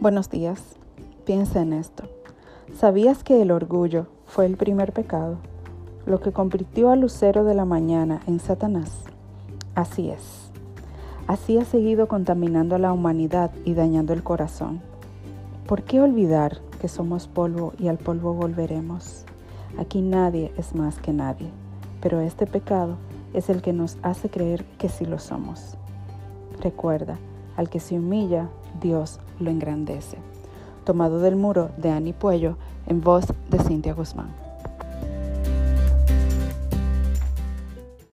Buenos días. Piensa en esto. ¿Sabías que el orgullo fue el primer pecado? Lo que convirtió al lucero de la mañana en Satanás. Así es. Así ha seguido contaminando a la humanidad y dañando el corazón. ¿Por qué olvidar que somos polvo y al polvo volveremos? Aquí nadie es más que nadie, pero este pecado es el que nos hace creer que sí lo somos. Recuerda, al que se humilla, Dios lo engrandece. Tomado del muro de Ani Puello en voz de Cintia Guzmán.